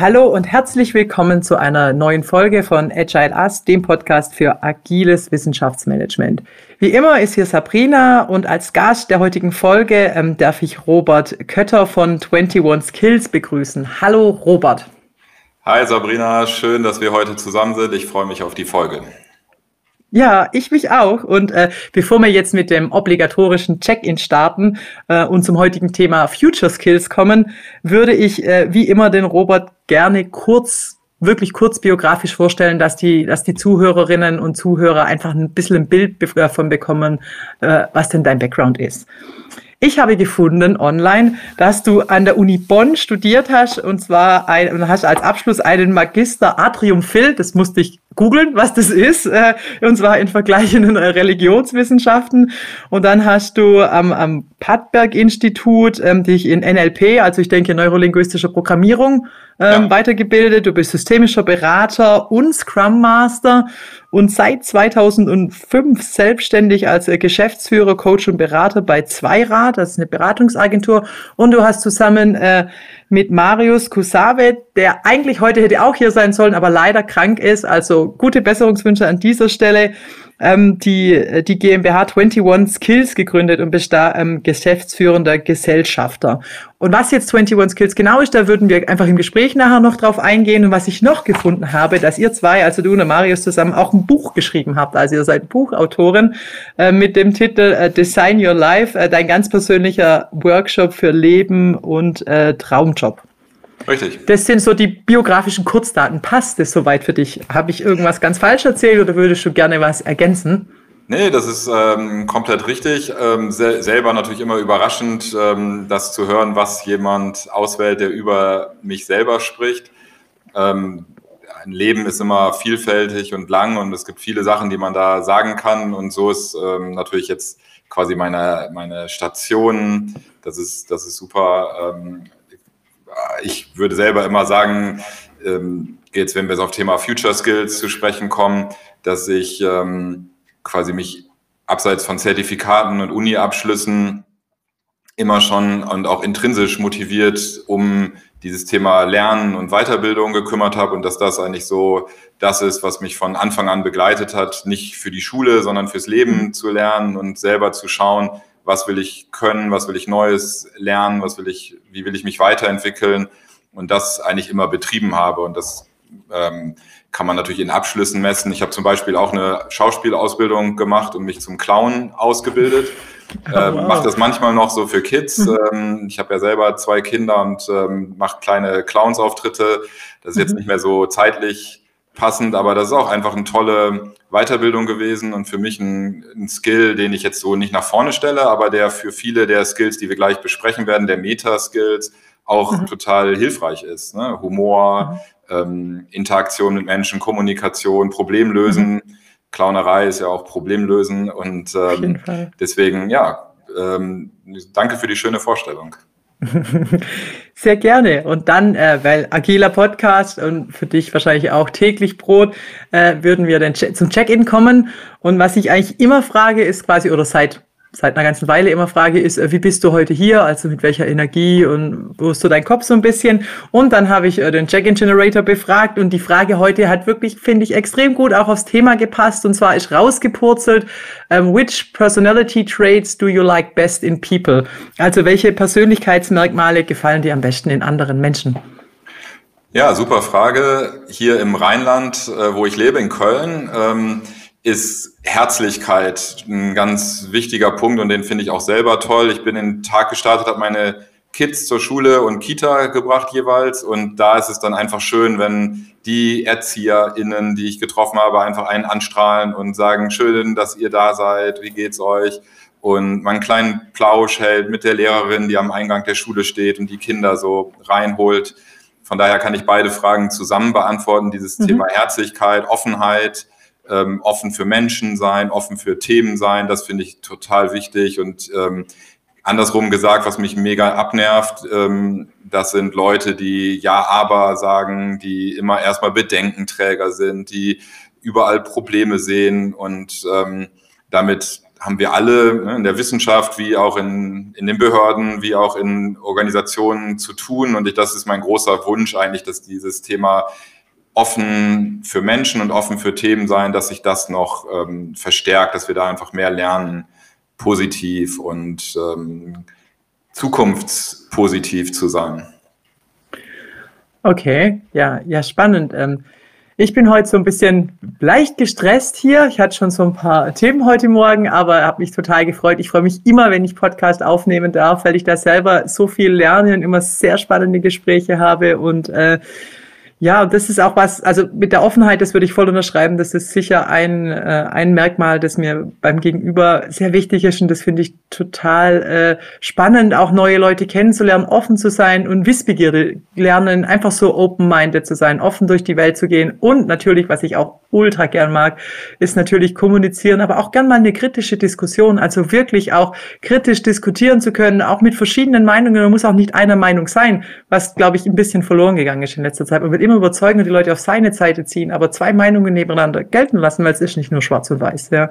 Hallo und herzlich willkommen zu einer neuen Folge von Agile Us, dem Podcast für agiles Wissenschaftsmanagement. Wie immer ist hier Sabrina und als Gast der heutigen Folge ähm, darf ich Robert Kötter von 21 Skills begrüßen. Hallo Robert. Hi Sabrina, schön, dass wir heute zusammen sind. Ich freue mich auf die Folge. Ja, ich mich auch. Und äh, bevor wir jetzt mit dem obligatorischen Check-in starten äh, und zum heutigen Thema Future Skills kommen, würde ich äh, wie immer den Robert gerne kurz wirklich kurz biografisch vorstellen, dass die, dass die Zuhörerinnen und Zuhörer einfach ein bisschen ein Bild davon bekommen, äh, was denn dein Background ist. Ich habe gefunden online, dass du an der Uni Bonn studiert hast und zwar ein, hast als Abschluss einen Magister Atrium Phil, das musste ich googeln, was das ist, äh, und zwar in vergleichenden Religionswissenschaften. Und dann hast du am, am Padberg-Institut ähm, dich in NLP, also ich denke neurolinguistische Programmierung, ähm, ja. weitergebildet. Du bist systemischer Berater und Scrum Master und seit 2005 selbstständig als äh, Geschäftsführer, Coach und Berater bei Zweirad, das ist eine Beratungsagentur. Und du hast zusammen äh, mit Marius Kusave, der eigentlich heute hätte auch hier sein sollen, aber leider krank ist. Also gute Besserungswünsche an dieser Stelle ähm, die, die GmbH 21 Skills gegründet und bist da ähm, geschäftsführender Gesellschafter. Und was jetzt 21 Skills genau ist, da würden wir einfach im Gespräch nachher noch drauf eingehen. Und was ich noch gefunden habe, dass ihr zwei, also du und Marius zusammen, auch ein Buch geschrieben habt. Also ihr seid Buchautorin äh, mit dem Titel äh, Design Your Life, äh, dein ganz persönlicher Workshop für Leben und äh, Traumjob. Richtig. Das sind so die biografischen Kurzdaten. Passt das soweit für dich? Habe ich irgendwas ganz falsch erzählt oder würdest du gerne was ergänzen? Nee, das ist ähm, komplett richtig. Ähm, sel selber natürlich immer überraschend, ähm, das zu hören, was jemand auswählt, der über mich selber spricht. Ähm, ein Leben ist immer vielfältig und lang und es gibt viele Sachen, die man da sagen kann. Und so ist ähm, natürlich jetzt quasi meine, meine Station. Das ist, das ist super ähm, ich würde selber immer sagen, ähm, jetzt wenn wir jetzt auf Thema Future Skills zu sprechen kommen, dass ich ähm, quasi mich abseits von Zertifikaten und Uni-Abschlüssen immer schon und auch intrinsisch motiviert um dieses Thema Lernen und Weiterbildung gekümmert habe und dass das eigentlich so das ist, was mich von Anfang an begleitet hat, nicht für die Schule, sondern fürs Leben zu lernen und selber zu schauen, was will ich können, was will ich Neues lernen, was will ich, wie will ich mich weiterentwickeln und das eigentlich immer betrieben habe. Und das ähm, kann man natürlich in Abschlüssen messen. Ich habe zum Beispiel auch eine Schauspielausbildung gemacht und mich zum Clown ausgebildet. Oh, ähm, wow. Mache das manchmal noch so für Kids. Mhm. Ähm, ich habe ja selber zwei Kinder und ähm, mache kleine Clownsauftritte. Das ist jetzt mhm. nicht mehr so zeitlich passend, aber das ist auch einfach eine tolle Weiterbildung gewesen und für mich ein, ein, Skill, den ich jetzt so nicht nach vorne stelle, aber der für viele der Skills, die wir gleich besprechen werden, der Meta-Skills, auch mhm. total hilfreich ist. Ne? Humor, mhm. ähm, Interaktion mit Menschen, Kommunikation, Problemlösen. Mhm. Clownerei ist ja auch Problemlösen und ähm, deswegen, ja, ähm, danke für die schöne Vorstellung. Sehr gerne. Und dann, äh, weil agiler Podcast und für dich wahrscheinlich auch täglich Brot, äh, würden wir dann zum Check-in kommen. Und was ich eigentlich immer frage, ist quasi, oder seit seit einer ganzen Weile immer frage, ist, äh, wie bist du heute hier? Also mit welcher Energie und wo ist so dein Kopf so ein bisschen? Und dann habe ich äh, den Check-in-Generator befragt und die Frage heute hat wirklich, finde ich, extrem gut auch aufs Thema gepasst. Und zwar ist rausgepurzelt, ähm, which personality traits do you like best in people? Also welche Persönlichkeitsmerkmale gefallen dir am besten in anderen Menschen? Ja, super Frage. Hier im Rheinland, äh, wo ich lebe, in Köln, ähm, ist Herzlichkeit ein ganz wichtiger Punkt und den finde ich auch selber toll. Ich bin in den Tag gestartet, habe meine Kids zur Schule und Kita gebracht jeweils und da ist es dann einfach schön, wenn die ErzieherInnen, die ich getroffen habe, einfach einen anstrahlen und sagen, schön, dass ihr da seid, wie geht's euch? Und man einen kleinen Plausch hält mit der Lehrerin, die am Eingang der Schule steht und die Kinder so reinholt. Von daher kann ich beide Fragen zusammen beantworten, dieses mhm. Thema Herzlichkeit, Offenheit, ähm, offen für Menschen sein, offen für Themen sein. Das finde ich total wichtig. Und ähm, andersrum gesagt, was mich mega abnervt, ähm, das sind Leute, die Ja, aber sagen, die immer erstmal Bedenkenträger sind, die überall Probleme sehen und ähm, damit haben wir alle ne, in der Wissenschaft, wie auch in, in den Behörden, wie auch in Organisationen zu tun. Und ich, das ist mein großer Wunsch eigentlich, dass dieses Thema offen für Menschen und offen für Themen sein, dass sich das noch ähm, verstärkt, dass wir da einfach mehr lernen, positiv und ähm, zukunftspositiv zu sein. Okay, ja, ja, spannend. Ähm, ich bin heute so ein bisschen leicht gestresst hier. Ich hatte schon so ein paar Themen heute Morgen, aber habe mich total gefreut. Ich freue mich immer, wenn ich Podcast aufnehmen darf, weil ich da selber so viel lerne und immer sehr spannende Gespräche habe und äh, ja, das ist auch was, also mit der Offenheit, das würde ich voll unterschreiben, das ist sicher ein, äh, ein Merkmal, das mir beim Gegenüber sehr wichtig ist. Und das finde ich total äh, spannend, auch neue Leute kennenzulernen, offen zu sein und Wissbegierde lernen, einfach so open-minded zu sein, offen durch die Welt zu gehen. Und natürlich, was ich auch ultra gern mag, ist natürlich kommunizieren, aber auch gern mal eine kritische Diskussion, also wirklich auch kritisch diskutieren zu können, auch mit verschiedenen Meinungen, man muss auch nicht einer Meinung sein, was, glaube ich, ein bisschen verloren gegangen ist in letzter Zeit. Immer überzeugen und die Leute auf seine Seite ziehen, aber zwei Meinungen nebeneinander gelten lassen, weil es ist nicht nur schwarz und weiß. Ja.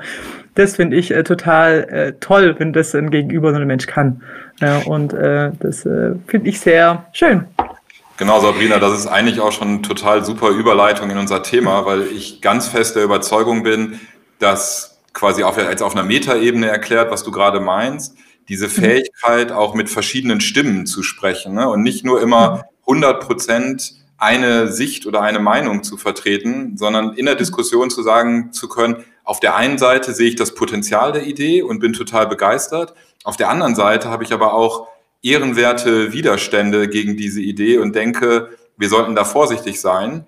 Das finde ich äh, total äh, toll, wenn das ein Gegenüber so ein Mensch kann. Ja, und äh, das äh, finde ich sehr schön. Genau, Sabrina, das ist eigentlich auch schon total super Überleitung in unser Thema, weil ich ganz fest der Überzeugung bin, dass quasi auf, als auf einer Metaebene erklärt, was du gerade meinst, diese mhm. Fähigkeit auch mit verschiedenen Stimmen zu sprechen ne? und nicht nur immer 100 mhm. Prozent eine Sicht oder eine Meinung zu vertreten, sondern in der Diskussion zu sagen zu können, auf der einen Seite sehe ich das Potenzial der Idee und bin total begeistert. Auf der anderen Seite habe ich aber auch ehrenwerte Widerstände gegen diese Idee und denke, wir sollten da vorsichtig sein.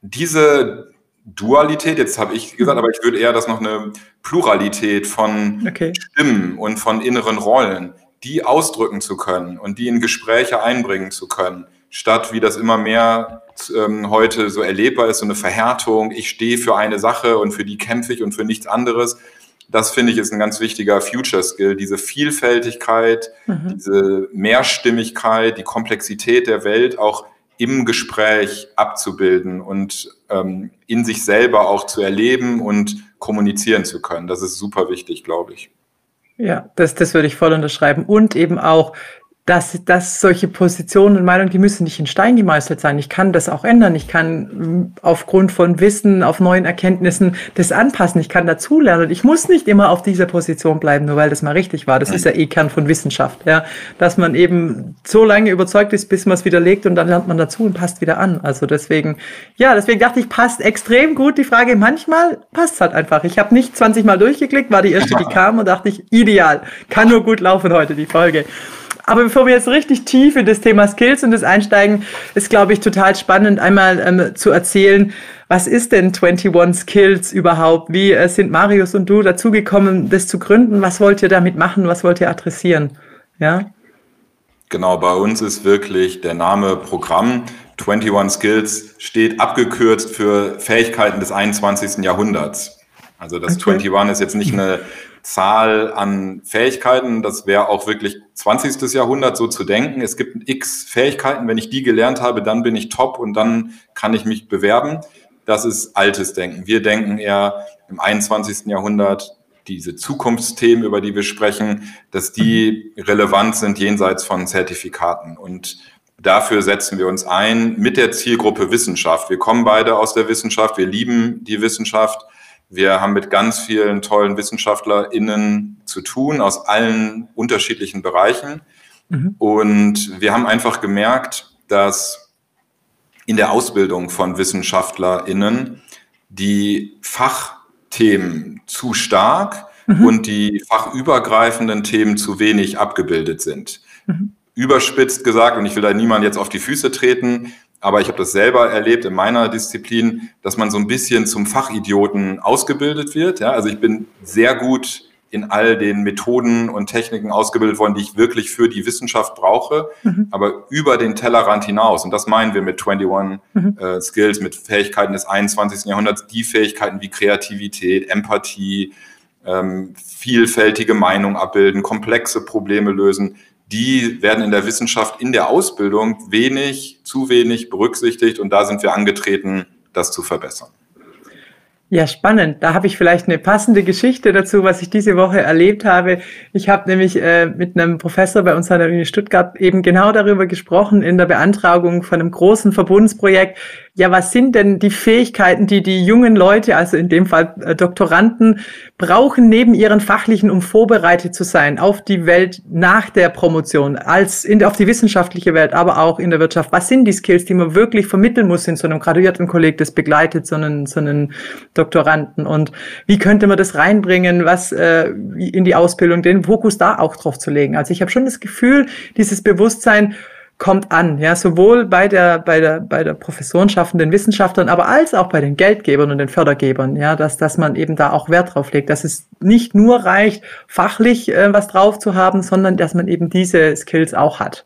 Diese Dualität, jetzt habe ich gesagt, aber ich würde eher das noch eine Pluralität von okay. Stimmen und von inneren Rollen, die ausdrücken zu können und die in Gespräche einbringen zu können statt wie das immer mehr ähm, heute so erlebbar ist, so eine Verhärtung, ich stehe für eine Sache und für die kämpfe ich und für nichts anderes. Das finde ich ist ein ganz wichtiger Future Skill, diese Vielfältigkeit, mhm. diese Mehrstimmigkeit, die Komplexität der Welt auch im Gespräch abzubilden und ähm, in sich selber auch zu erleben und kommunizieren zu können. Das ist super wichtig, glaube ich. Ja, das, das würde ich voll unterschreiben. Und eben auch dass, dass solche Positionen und Meinungen, die müssen nicht in Stein gemeißelt sein. Ich kann das auch ändern. Ich kann mm, aufgrund von Wissen, auf neuen Erkenntnissen das anpassen. Ich kann dazulernen. Ich muss nicht immer auf dieser Position bleiben, nur weil das mal richtig war. Das ist ja eh Kern von Wissenschaft, ja. Dass man eben so lange überzeugt ist, bis man es widerlegt und dann lernt man dazu und passt wieder an. Also deswegen, ja, deswegen dachte ich, passt extrem gut die Frage. Manchmal passt halt einfach. Ich habe nicht 20 Mal durchgeklickt, war die erste, die kam und dachte ich, ideal. Kann nur gut laufen heute, die Folge. Aber bevor wir jetzt richtig tief in das Thema Skills und das einsteigen, ist, glaube ich, total spannend, einmal ähm, zu erzählen, was ist denn 21 Skills überhaupt? Wie äh, sind Marius und du dazugekommen, das zu gründen? Was wollt ihr damit machen? Was wollt ihr adressieren? Ja? Genau, bei uns ist wirklich der Name Programm 21 Skills steht abgekürzt für Fähigkeiten des 21. Jahrhunderts. Also das okay. 21 ist jetzt nicht eine Zahl an Fähigkeiten. Das wäre auch wirklich 20. Jahrhundert so zu denken. Es gibt x Fähigkeiten. Wenn ich die gelernt habe, dann bin ich top und dann kann ich mich bewerben. Das ist altes Denken. Wir denken eher im 21. Jahrhundert diese Zukunftsthemen, über die wir sprechen, dass die relevant sind jenseits von Zertifikaten. Und dafür setzen wir uns ein mit der Zielgruppe Wissenschaft. Wir kommen beide aus der Wissenschaft. Wir lieben die Wissenschaft. Wir haben mit ganz vielen tollen WissenschaftlerInnen zu tun aus allen unterschiedlichen Bereichen. Mhm. Und wir haben einfach gemerkt, dass in der Ausbildung von WissenschaftlerInnen die Fachthemen zu stark mhm. und die fachübergreifenden Themen zu wenig abgebildet sind. Mhm. Überspitzt gesagt, und ich will da niemand jetzt auf die Füße treten, aber ich habe das selber erlebt in meiner Disziplin, dass man so ein bisschen zum Fachidioten ausgebildet wird. Ja? Also ich bin sehr gut in all den Methoden und Techniken ausgebildet worden, die ich wirklich für die Wissenschaft brauche, mhm. aber über den Tellerrand hinaus. Und das meinen wir mit 21 mhm. äh, Skills, mit Fähigkeiten des 21. Jahrhunderts, die Fähigkeiten wie Kreativität, Empathie, ähm, vielfältige Meinung abbilden, komplexe Probleme lösen, die werden in der Wissenschaft in der Ausbildung wenig, zu wenig berücksichtigt und da sind wir angetreten, das zu verbessern. Ja, spannend. Da habe ich vielleicht eine passende Geschichte dazu, was ich diese Woche erlebt habe. Ich habe nämlich äh, mit einem Professor bei uns an der Uni Stuttgart eben genau darüber gesprochen in der Beantragung von einem großen Verbundsprojekt, ja, was sind denn die Fähigkeiten, die die jungen Leute, also in dem Fall äh, Doktoranden, brauchen neben ihren fachlichen, um vorbereitet zu sein auf die Welt nach der Promotion, als in, auf die wissenschaftliche Welt, aber auch in der Wirtschaft. Was sind die Skills, die man wirklich vermitteln muss in so einem graduierten Kolleg, das begleitet so einen, so einen Doktoranden? Und wie könnte man das reinbringen, was äh, in die Ausbildung, den Fokus da auch drauf zu legen? Also ich habe schon das Gefühl, dieses Bewusstsein, kommt an, ja, sowohl bei der, bei der, bei der professorenschaffenden Wissenschaftlern, aber als auch bei den Geldgebern und den Fördergebern, ja, dass, dass man eben da auch Wert drauf legt, dass es nicht nur reicht, fachlich äh, was drauf zu haben, sondern dass man eben diese Skills auch hat.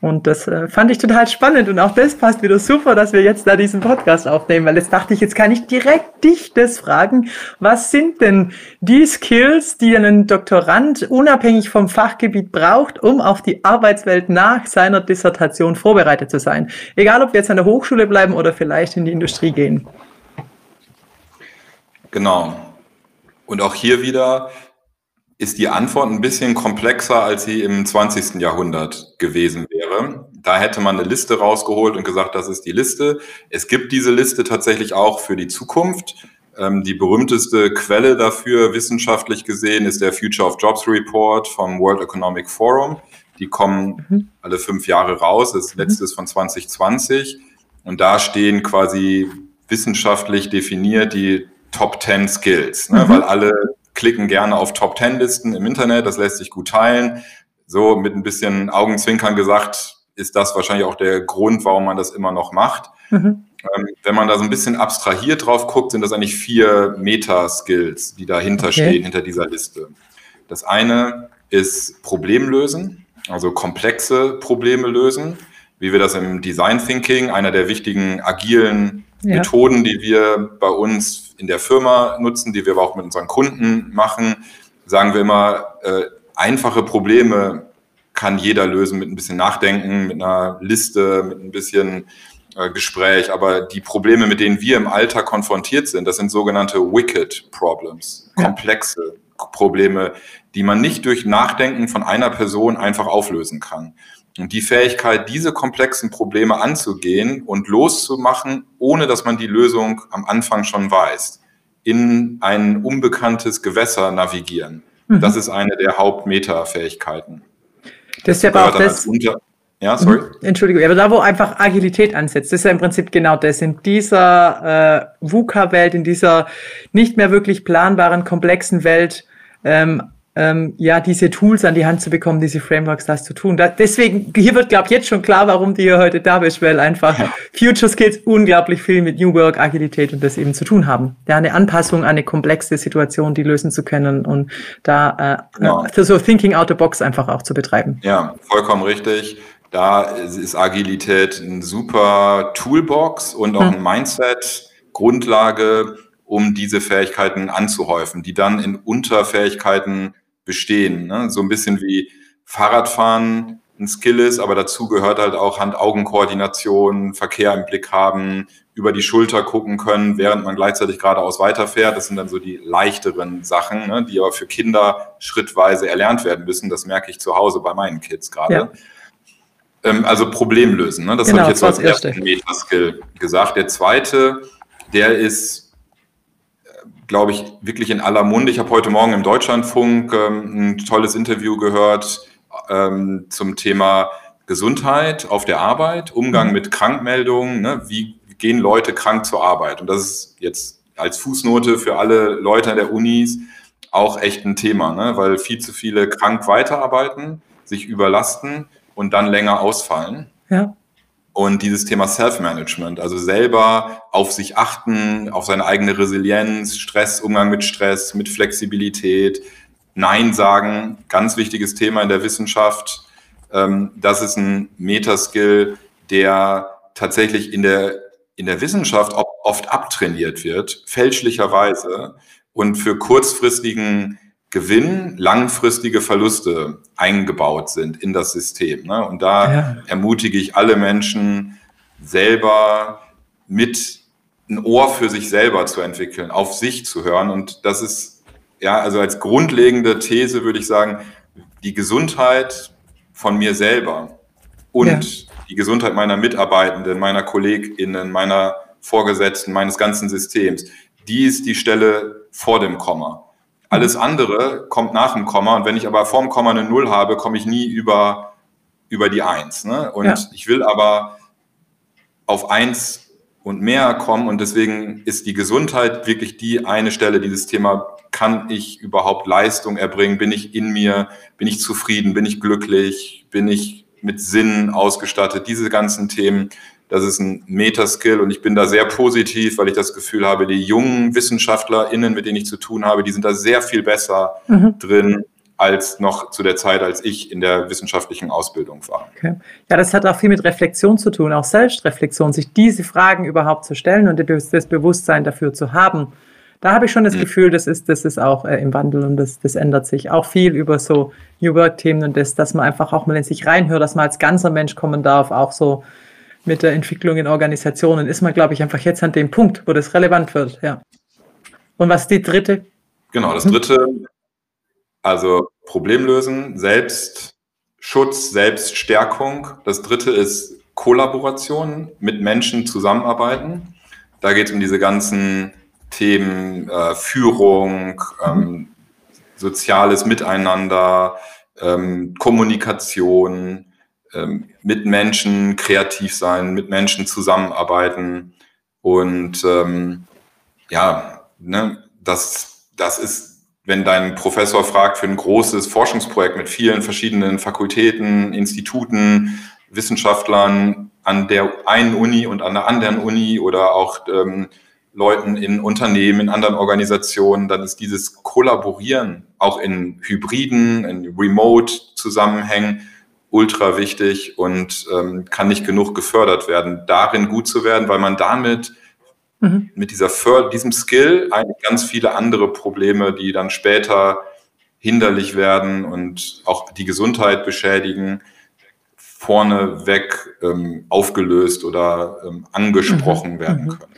Und das äh, fand ich total spannend und auch das passt wieder super, dass wir jetzt da diesen Podcast aufnehmen, weil jetzt dachte ich, jetzt kann ich direkt dich das fragen. Was sind denn die Skills, die ein Doktorand unabhängig vom Fachgebiet braucht, um auf die Arbeitswelt nach seiner Dissertation vorbereitet zu sein? Egal, ob wir jetzt an der Hochschule bleiben oder vielleicht in die Industrie gehen. Genau. Und auch hier wieder, ist die Antwort ein bisschen komplexer, als sie im 20. Jahrhundert gewesen wäre. Da hätte man eine Liste rausgeholt und gesagt, das ist die Liste. Es gibt diese Liste tatsächlich auch für die Zukunft. Ähm, die berühmteste Quelle dafür, wissenschaftlich gesehen, ist der Future of Jobs Report vom World Economic Forum. Die kommen mhm. alle fünf Jahre raus. Das mhm. letzte ist von 2020. Und da stehen quasi wissenschaftlich definiert die Top 10 Skills, ne? mhm. weil alle klicken gerne auf Top-10-Listen im Internet, das lässt sich gut teilen. So mit ein bisschen Augenzwinkern gesagt, ist das wahrscheinlich auch der Grund, warum man das immer noch macht. Mhm. Ähm, wenn man da so ein bisschen abstrahiert drauf guckt, sind das eigentlich vier Meta-Skills, die dahinter okay. stehen, hinter dieser Liste. Das eine ist Problemlösen, also komplexe Probleme lösen, wie wir das im Design Thinking, einer der wichtigen agilen ja. Methoden, die wir bei uns in der Firma nutzen, die wir aber auch mit unseren Kunden machen, sagen wir immer, äh, einfache Probleme kann jeder lösen mit ein bisschen Nachdenken, mit einer Liste, mit ein bisschen äh, Gespräch. Aber die Probleme, mit denen wir im Alltag konfrontiert sind, das sind sogenannte Wicked Problems, komplexe Probleme, die man nicht durch Nachdenken von einer Person einfach auflösen kann. Und die Fähigkeit, diese komplexen Probleme anzugehen und loszumachen, ohne dass man die Lösung am Anfang schon weiß, in ein unbekanntes Gewässer navigieren. Mhm. Das ist eine der Hauptmeta-Fähigkeiten. Das ist ja aber auch das. Ja, sorry. Mhm. Entschuldigung, aber da, wo einfach Agilität ansetzt, das ist ja im Prinzip genau das. In dieser äh, VUCA-Welt, in dieser nicht mehr wirklich planbaren, komplexen Welt, ähm, ähm, ja, diese Tools an die Hand zu bekommen, diese Frameworks, das zu tun. Da, deswegen, hier wird, glaube ich, jetzt schon klar, warum du hier heute da bist, weil einfach ja. Future Skills unglaublich viel mit New Work, Agilität und das eben zu tun haben. Ja, eine Anpassung an eine komplexe Situation, die lösen zu können und da äh, für so Thinking out the box einfach auch zu betreiben. Ja, vollkommen richtig. Da ist Agilität ein super Toolbox und auch hm. ein Mindset, Grundlage, um diese Fähigkeiten anzuhäufen, die dann in Unterfähigkeiten bestehen. Ne? So ein bisschen wie Fahrradfahren ein Skill ist, aber dazu gehört halt auch Hand-Augen-Koordination, Verkehr im Blick haben, über die Schulter gucken können, während man gleichzeitig geradeaus weiterfährt. Das sind dann so die leichteren Sachen, ne, die aber für Kinder schrittweise erlernt werden müssen. Das merke ich zu Hause bei meinen Kids gerade. Ja. Ähm, also Problem lösen. Ne? Das genau, habe ich jetzt als ersten Metaskill gesagt. Der zweite, der ist glaube ich, wirklich in aller Munde. Ich habe heute Morgen im Deutschlandfunk ähm, ein tolles Interview gehört ähm, zum Thema Gesundheit auf der Arbeit, Umgang mhm. mit Krankmeldungen, ne? wie gehen Leute krank zur Arbeit. Und das ist jetzt als Fußnote für alle Leute der Unis auch echt ein Thema, ne? weil viel zu viele krank weiterarbeiten, sich überlasten und dann länger ausfallen. Ja. Und dieses Thema Self-Management, also selber auf sich achten, auf seine eigene Resilienz, Stress, Umgang mit Stress, mit Flexibilität, Nein sagen, ganz wichtiges Thema in der Wissenschaft. Ähm, das ist ein Metaskill, der tatsächlich in der, in der Wissenschaft oft abtrainiert wird, fälschlicherweise und für kurzfristigen Gewinn langfristige Verluste eingebaut sind in das System. Ne? Und da ja. ermutige ich alle Menschen, selber mit ein Ohr für sich selber zu entwickeln, auf sich zu hören. Und das ist, ja, also als grundlegende These würde ich sagen, die Gesundheit von mir selber und ja. die Gesundheit meiner Mitarbeitenden, meiner KollegInnen, meiner Vorgesetzten, meines ganzen Systems, die ist die Stelle vor dem Komma. Alles andere kommt nach dem Komma und wenn ich aber vor dem Komma eine Null habe, komme ich nie über, über die Eins. Ne? Und ja. ich will aber auf Eins und mehr kommen und deswegen ist die Gesundheit wirklich die eine Stelle, dieses Thema, kann ich überhaupt Leistung erbringen, bin ich in mir, bin ich zufrieden, bin ich glücklich, bin ich mit Sinn ausgestattet, diese ganzen Themen, das ist ein Metaskill und ich bin da sehr positiv, weil ich das Gefühl habe, die jungen WissenschaftlerInnen, mit denen ich zu tun habe, die sind da sehr viel besser mhm. drin als noch zu der Zeit, als ich in der wissenschaftlichen Ausbildung war. Okay. Ja, das hat auch viel mit Reflexion zu tun, auch Selbstreflexion, sich diese Fragen überhaupt zu stellen und das Bewusstsein dafür zu haben. Da habe ich schon das mhm. Gefühl, das ist, das ist auch äh, im Wandel und das, das ändert sich auch viel über so New Work-Themen und das, dass man einfach auch mal in sich reinhört, dass man als ganzer Mensch kommen darf, auch so mit der Entwicklung in Organisationen, ist man, glaube ich, einfach jetzt an dem Punkt, wo das relevant wird. Ja. Und was ist die dritte? Genau, das dritte, also Problemlösen, Selbstschutz, Selbststärkung. Das dritte ist Kollaboration, mit Menschen zusammenarbeiten. Da geht es um diese ganzen Themen äh, Führung, ähm, soziales Miteinander, ähm, Kommunikation, ähm, mit Menschen kreativ sein, mit Menschen zusammenarbeiten. Und ähm, ja, ne, das, das ist, wenn dein Professor fragt für ein großes Forschungsprojekt mit vielen verschiedenen Fakultäten, Instituten, Wissenschaftlern an der einen Uni und an der anderen Uni oder auch ähm, Leuten in Unternehmen, in anderen Organisationen, dann ist dieses Kollaborieren auch in Hybriden, in Remote-Zusammenhängen ultra wichtig und ähm, kann nicht genug gefördert werden, darin gut zu werden, weil man damit mhm. mit dieser För diesem Skill eigentlich ganz viele andere Probleme, die dann später hinderlich werden und auch die Gesundheit beschädigen, vorneweg ähm, aufgelöst oder ähm, angesprochen mhm. werden mhm. können.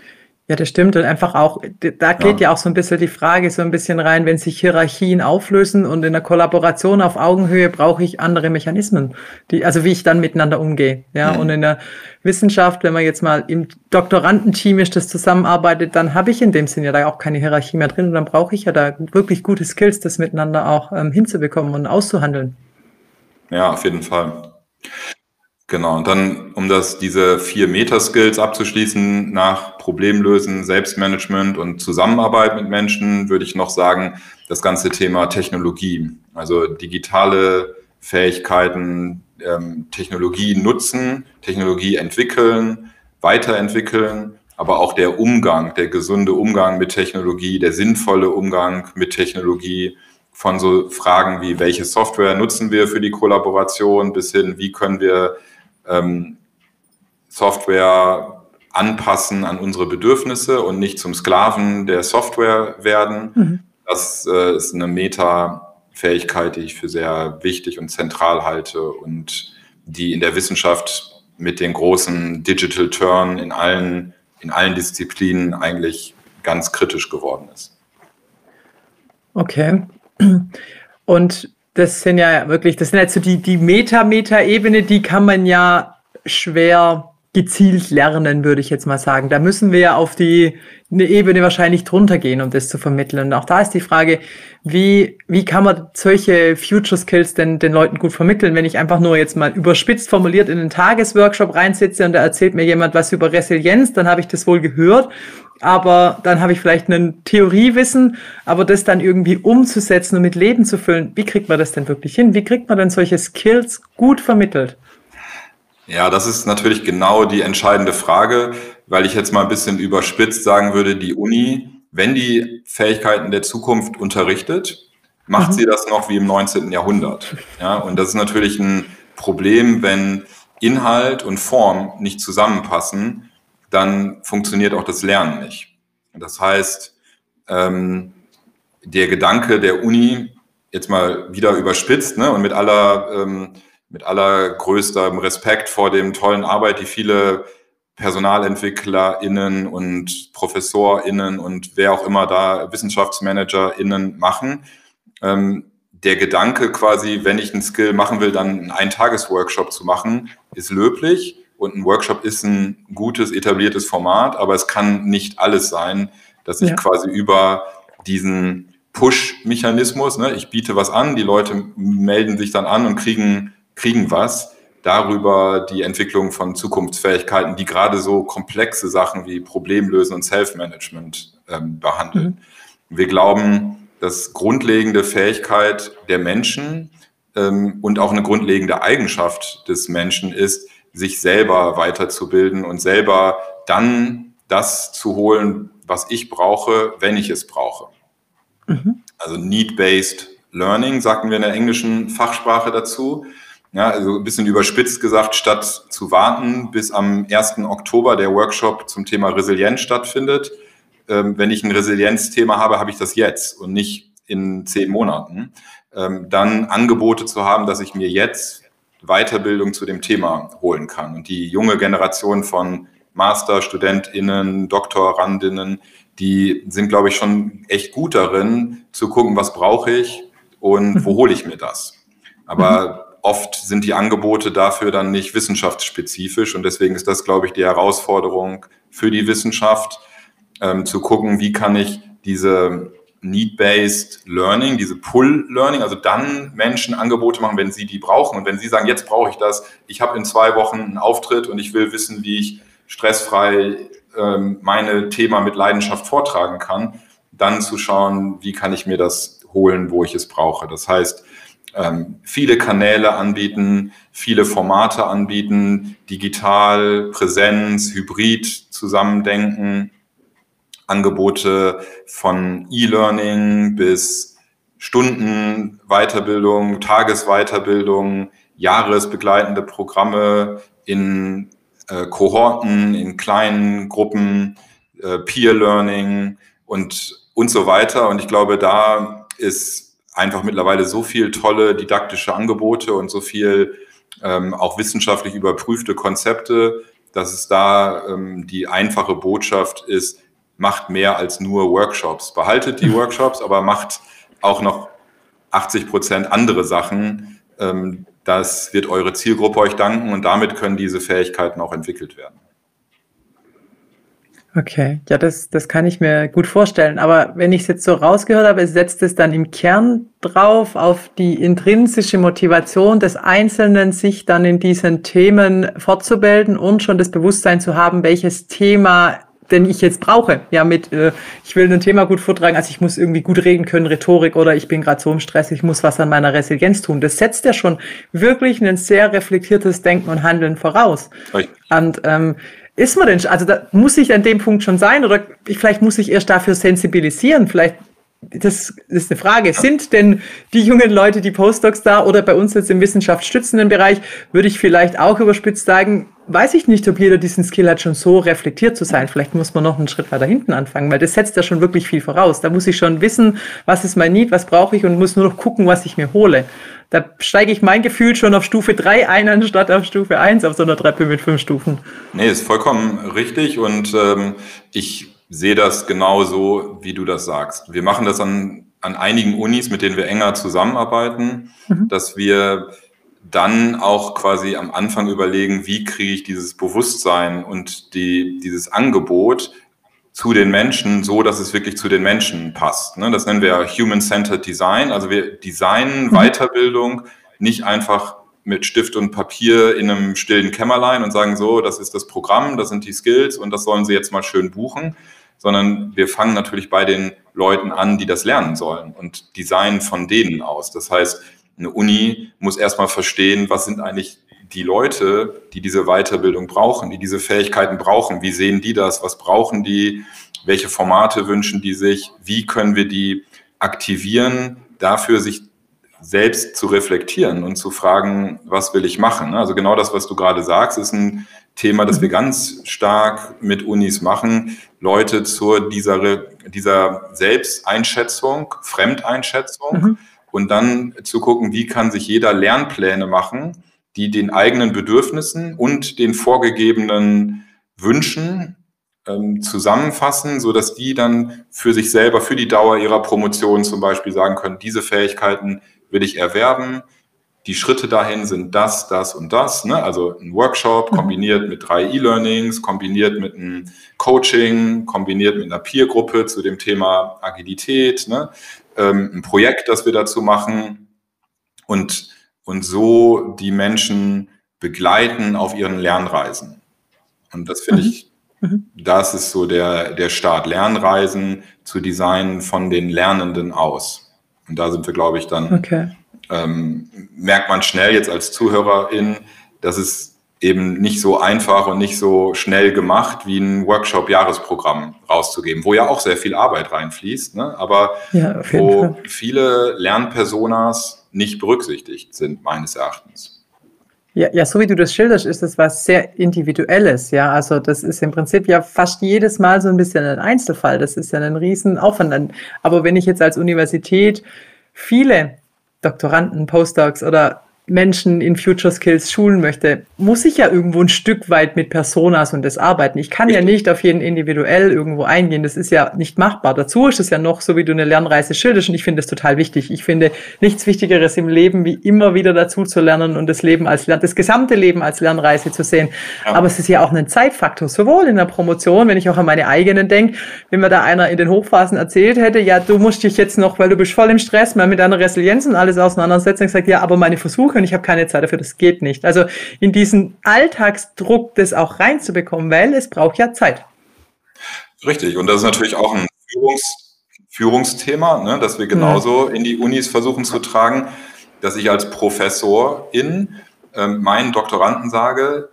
Ja, das stimmt. Und einfach auch, da geht ja. ja. auch so ein bisschen die Frage so ein bisschen rein, wenn sich Hierarchien auflösen und in der Kollaboration auf Augenhöhe brauche ich andere Mechanismen, die, also wie ich dann miteinander umgehe. Ja, mhm. und in der Wissenschaft, wenn man jetzt mal im Doktorandenteam ist, das zusammenarbeitet, dann habe ich in dem Sinne ja da auch keine Hierarchie mehr drin und dann brauche ich ja da wirklich gute Skills, das miteinander auch ähm, hinzubekommen und auszuhandeln. Ja, auf jeden Fall. Genau, und dann, um das, diese vier Meta-Skills abzuschließen, nach Problemlösen, Selbstmanagement und Zusammenarbeit mit Menschen, würde ich noch sagen, das ganze Thema Technologie, also digitale Fähigkeiten, ähm, Technologie nutzen, Technologie entwickeln, weiterentwickeln, aber auch der Umgang, der gesunde Umgang mit Technologie, der sinnvolle Umgang mit Technologie, von so Fragen wie, welche Software nutzen wir für die Kollaboration, bis hin, wie können wir ähm, Software anpassen an unsere Bedürfnisse und nicht zum Sklaven der Software werden. Mhm. Das äh, ist eine Meta-Fähigkeit, die ich für sehr wichtig und zentral halte und die in der Wissenschaft mit den großen Digital Turn in allen, in allen Disziplinen eigentlich ganz kritisch geworden ist. Okay. Und das sind ja wirklich, das sind halt so die, die Meta-Meta-Ebene, die kann man ja schwer gezielt lernen, würde ich jetzt mal sagen. Da müssen wir ja auf die eine Ebene wahrscheinlich drunter gehen, um das zu vermitteln. Und auch da ist die Frage, wie, wie kann man solche Future Skills denn den Leuten gut vermitteln, wenn ich einfach nur jetzt mal überspitzt formuliert in einen Tagesworkshop reinsitze und da erzählt mir jemand was über Resilienz, dann habe ich das wohl gehört aber dann habe ich vielleicht ein Theoriewissen, aber das dann irgendwie umzusetzen und mit Leben zu füllen, wie kriegt man das denn wirklich hin? Wie kriegt man denn solche Skills gut vermittelt? Ja, das ist natürlich genau die entscheidende Frage, weil ich jetzt mal ein bisschen überspitzt sagen würde, die Uni, wenn die Fähigkeiten der Zukunft unterrichtet, macht mhm. sie das noch wie im 19. Jahrhundert. Ja, und das ist natürlich ein Problem, wenn Inhalt und Form nicht zusammenpassen dann funktioniert auch das Lernen nicht. Das heißt, ähm, der Gedanke der Uni, jetzt mal wieder überspitzt ne, und mit aller, ähm, mit allergrößtem Respekt vor dem tollen Arbeit, die viele PersonalentwicklerInnen und ProfessorInnen und wer auch immer da WissenschaftsmanagerInnen machen. Ähm, der Gedanke quasi, wenn ich einen Skill machen will, dann einen Eintages-Workshop zu machen, ist löblich. Und ein Workshop ist ein gutes, etabliertes Format, aber es kann nicht alles sein, dass ich ja. quasi über diesen Push-Mechanismus, ne, ich biete was an, die Leute melden sich dann an und kriegen, kriegen was, darüber die Entwicklung von Zukunftsfähigkeiten, die gerade so komplexe Sachen wie Problemlösen und Self-Management ähm, behandeln. Mhm. Wir glauben, dass grundlegende Fähigkeit der Menschen ähm, und auch eine grundlegende Eigenschaft des Menschen ist, sich selber weiterzubilden und selber dann das zu holen, was ich brauche, wenn ich es brauche. Mhm. Also Need-Based Learning, sagten wir in der englischen Fachsprache dazu. Ja, also ein bisschen überspitzt gesagt, statt zu warten, bis am 1. Oktober der Workshop zum Thema Resilienz stattfindet, ähm, wenn ich ein Resilienzthema habe, habe ich das jetzt und nicht in zehn Monaten. Ähm, dann Angebote zu haben, dass ich mir jetzt Weiterbildung zu dem Thema holen kann. Und die junge Generation von Master, StudentInnen, Doktorandinnen, die sind, glaube ich, schon echt gut darin, zu gucken, was brauche ich und wo hole ich mir das. Aber mhm. oft sind die Angebote dafür dann nicht wissenschaftsspezifisch und deswegen ist das, glaube ich, die Herausforderung für die Wissenschaft, ähm, zu gucken, wie kann ich diese Need-Based Learning, diese Pull-Learning, also dann Menschen Angebote machen, wenn sie die brauchen. Und wenn sie sagen, jetzt brauche ich das, ich habe in zwei Wochen einen Auftritt und ich will wissen, wie ich stressfrei ähm, meine Thema mit Leidenschaft vortragen kann, dann zu schauen, wie kann ich mir das holen, wo ich es brauche. Das heißt, ähm, viele Kanäle anbieten, viele Formate anbieten, digital, Präsenz, Hybrid zusammendenken, Angebote von E-Learning bis Stunden Weiterbildung, Tagesweiterbildung, jahresbegleitende Programme in äh, Kohorten, in kleinen Gruppen, äh, Peer Learning und, und so weiter. Und ich glaube, da ist einfach mittlerweile so viel tolle didaktische Angebote und so viel ähm, auch wissenschaftlich überprüfte Konzepte, dass es da ähm, die einfache Botschaft ist, macht mehr als nur Workshops. Behaltet die. Workshops, aber macht auch noch 80 Prozent andere Sachen. Ähm, das wird eure Zielgruppe euch danken und damit können diese Fähigkeiten auch entwickelt werden. Okay, ja, das, das kann ich mir gut vorstellen. Aber wenn ich es jetzt so rausgehört habe, setzt es dann im Kern drauf auf die intrinsische Motivation des Einzelnen, sich dann in diesen Themen fortzubilden und schon das Bewusstsein zu haben, welches Thema denn ich jetzt brauche. Ja, mit, äh, ich will ein Thema gut vortragen, also ich muss irgendwie gut reden können, Rhetorik oder ich bin gerade so im Stress, ich muss was an meiner Resilienz tun. Das setzt ja schon wirklich ein sehr reflektiertes Denken und Handeln voraus. Richtig. Und ähm, ist man denn, also da muss ich an dem Punkt schon sein oder vielleicht muss ich erst dafür sensibilisieren, vielleicht das ist eine Frage. Sind denn die jungen Leute, die Postdocs da oder bei uns jetzt im wissenschaftsstützenden Bereich, würde ich vielleicht auch überspitzt sagen, weiß ich nicht, ob jeder diesen Skill hat, schon so reflektiert zu sein. Vielleicht muss man noch einen Schritt weiter hinten anfangen, weil das setzt ja schon wirklich viel voraus. Da muss ich schon wissen, was ist mein Need, was brauche ich und muss nur noch gucken, was ich mir hole. Da steige ich mein Gefühl schon auf Stufe 3 ein, anstatt auf Stufe 1 auf so einer Treppe mit fünf Stufen. Nee, ist vollkommen richtig und ähm, ich sehe das genauso, wie du das sagst. Wir machen das an, an einigen Unis, mit denen wir enger zusammenarbeiten, mhm. dass wir dann auch quasi am Anfang überlegen, wie kriege ich dieses Bewusstsein und die, dieses Angebot zu den Menschen so, dass es wirklich zu den Menschen passt. Ne? Das nennen wir Human-Centered Design. Also wir designen mhm. Weiterbildung nicht einfach mit Stift und Papier in einem stillen Kämmerlein und sagen so, das ist das Programm, das sind die Skills und das sollen sie jetzt mal schön buchen, sondern wir fangen natürlich bei den Leuten an, die das lernen sollen und designen von denen aus. Das heißt, eine Uni muss erstmal verstehen, was sind eigentlich die Leute, die diese Weiterbildung brauchen, die diese Fähigkeiten brauchen. Wie sehen die das? Was brauchen die? Welche Formate wünschen die sich? Wie können wir die aktivieren, dafür sich selbst zu reflektieren und zu fragen, was will ich machen? Also genau das, was du gerade sagst, ist ein Thema, das wir ganz stark mit Unis machen, Leute zur dieser, dieser Selbsteinschätzung, Fremdeinschätzung mhm. und dann zu gucken, wie kann sich jeder Lernpläne machen, die den eigenen Bedürfnissen und den vorgegebenen Wünschen ähm, zusammenfassen, so dass die dann für sich selber, für die Dauer ihrer Promotion zum Beispiel sagen können, diese Fähigkeiten will ich erwerben. Die Schritte dahin sind das, das und das. Ne? Also ein Workshop mhm. kombiniert mit drei E-Learnings, kombiniert mit einem Coaching, kombiniert mit einer Peer-Gruppe zu dem Thema Agilität, ne? ähm, ein Projekt, das wir dazu machen und, und so die Menschen begleiten auf ihren Lernreisen. Und das finde mhm. ich Mhm. Das ist so der, der Start. Lernreisen zu designen von den Lernenden aus. Und da sind wir, glaube ich, dann, okay. Ähm, merkt man schnell jetzt als Zuhörerin, dass es eben nicht so einfach und nicht so schnell gemacht, wie ein Workshop-Jahresprogramm rauszugeben, wo ja auch sehr viel Arbeit reinfließt, ne? aber ja, wo Fall. viele Lernpersonas nicht berücksichtigt sind, meines Erachtens. Ja, ja, so wie du das schilderst, ist das was sehr Individuelles. Ja, also das ist im Prinzip ja fast jedes Mal so ein bisschen ein Einzelfall. Das ist ja ein Riesenaufwand. Aber wenn ich jetzt als Universität viele Doktoranden, Postdocs oder Menschen in Future Skills schulen möchte, muss ich ja irgendwo ein Stück weit mit Personas und das arbeiten. Ich kann ja nicht auf jeden individuell irgendwo eingehen. Das ist ja nicht machbar. Dazu ist es ja noch so, wie du eine Lernreise schilderst und ich finde das total wichtig. Ich finde nichts Wichtigeres im Leben, wie immer wieder dazu zu lernen und das Leben als das gesamte Leben als Lernreise zu sehen. Ja. Aber es ist ja auch ein Zeitfaktor, sowohl in der Promotion, wenn ich auch an meine eigenen denke, wenn mir da einer in den Hochphasen erzählt hätte, ja, du musst dich jetzt noch, weil du bist voll im Stress, mal mit deiner Resilienz und alles auseinandersetzen, und gesagt, ja, aber meine Versuche und ich habe keine Zeit dafür, das geht nicht. Also in diesen Alltagsdruck das auch reinzubekommen, weil es braucht ja Zeit. Richtig, und das ist natürlich auch ein Führungs Führungsthema, ne, dass wir genauso in die Unis versuchen zu tragen, dass ich als Professorin äh, meinen Doktoranden sage,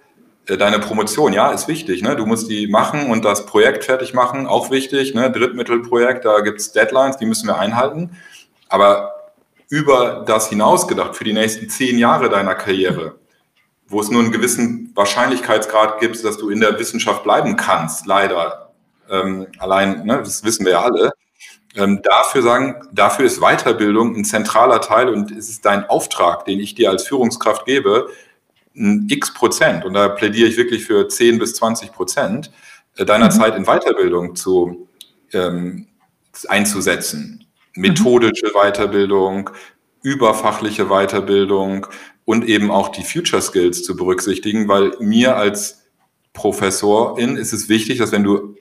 äh, deine Promotion, ja, ist wichtig. Ne? Du musst die machen und das Projekt fertig machen, auch wichtig. Ne? Drittmittelprojekt, da gibt es Deadlines, die müssen wir einhalten. Aber über das hinausgedacht für die nächsten zehn Jahre deiner Karriere, wo es nur einen gewissen Wahrscheinlichkeitsgrad gibt, dass du in der Wissenschaft bleiben kannst, leider. Ähm, allein, ne, das wissen wir ja alle. Ähm, dafür sagen, dafür ist Weiterbildung ein zentraler Teil und es ist dein Auftrag, den ich dir als Führungskraft gebe, ein x Prozent, und da plädiere ich wirklich für 10 bis 20 Prozent äh, deiner mhm. Zeit in Weiterbildung zu, ähm, einzusetzen methodische Weiterbildung, überfachliche Weiterbildung und eben auch die Future Skills zu berücksichtigen, weil mir als Professorin ist es wichtig, dass wenn du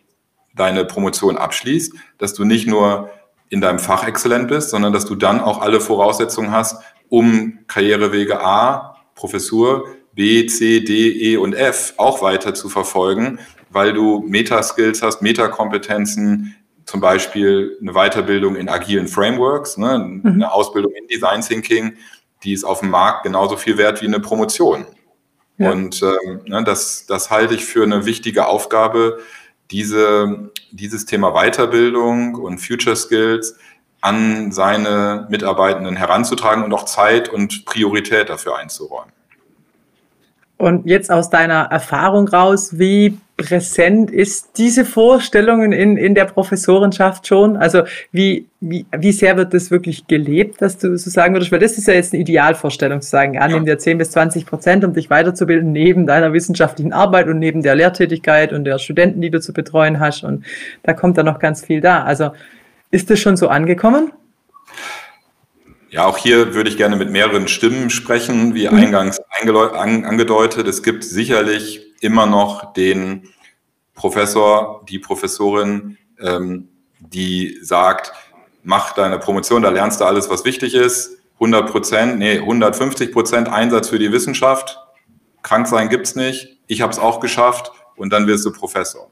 deine Promotion abschließt, dass du nicht nur in deinem Fach exzellent bist, sondern dass du dann auch alle Voraussetzungen hast, um Karrierewege A, Professur, B, C, D, E und F auch weiter zu verfolgen, weil du Meta-Skills hast, Metakompetenzen, zum Beispiel eine Weiterbildung in agilen Frameworks, ne, mhm. eine Ausbildung in Design Thinking, die ist auf dem Markt genauso viel wert wie eine Promotion. Ja. Und ähm, ne, das, das halte ich für eine wichtige Aufgabe, diese, dieses Thema Weiterbildung und Future Skills an seine Mitarbeitenden heranzutragen und auch Zeit und Priorität dafür einzuräumen. Und jetzt aus deiner Erfahrung raus, wie präsent ist diese Vorstellungen in, in der Professorenschaft schon? Also wie, wie, wie sehr wird das wirklich gelebt, dass du so sagen würdest? Weil das ist ja jetzt eine Idealvorstellung zu sagen, ja, nimm dir 10 bis 20 Prozent, um dich weiterzubilden, neben deiner wissenschaftlichen Arbeit und neben der Lehrtätigkeit und der Studenten, die du zu betreuen hast. Und da kommt dann noch ganz viel da. Also ist das schon so angekommen? Ja, auch hier würde ich gerne mit mehreren Stimmen sprechen, wie mhm. eingangs angedeutet. Es gibt sicherlich immer noch den Professor, die Professorin, ähm, die sagt, mach deine Promotion, da lernst du alles, was wichtig ist. 100 Prozent, nee, 150 Prozent Einsatz für die Wissenschaft. Krank sein gibt's nicht. Ich habe es auch geschafft und dann wirst du Professor.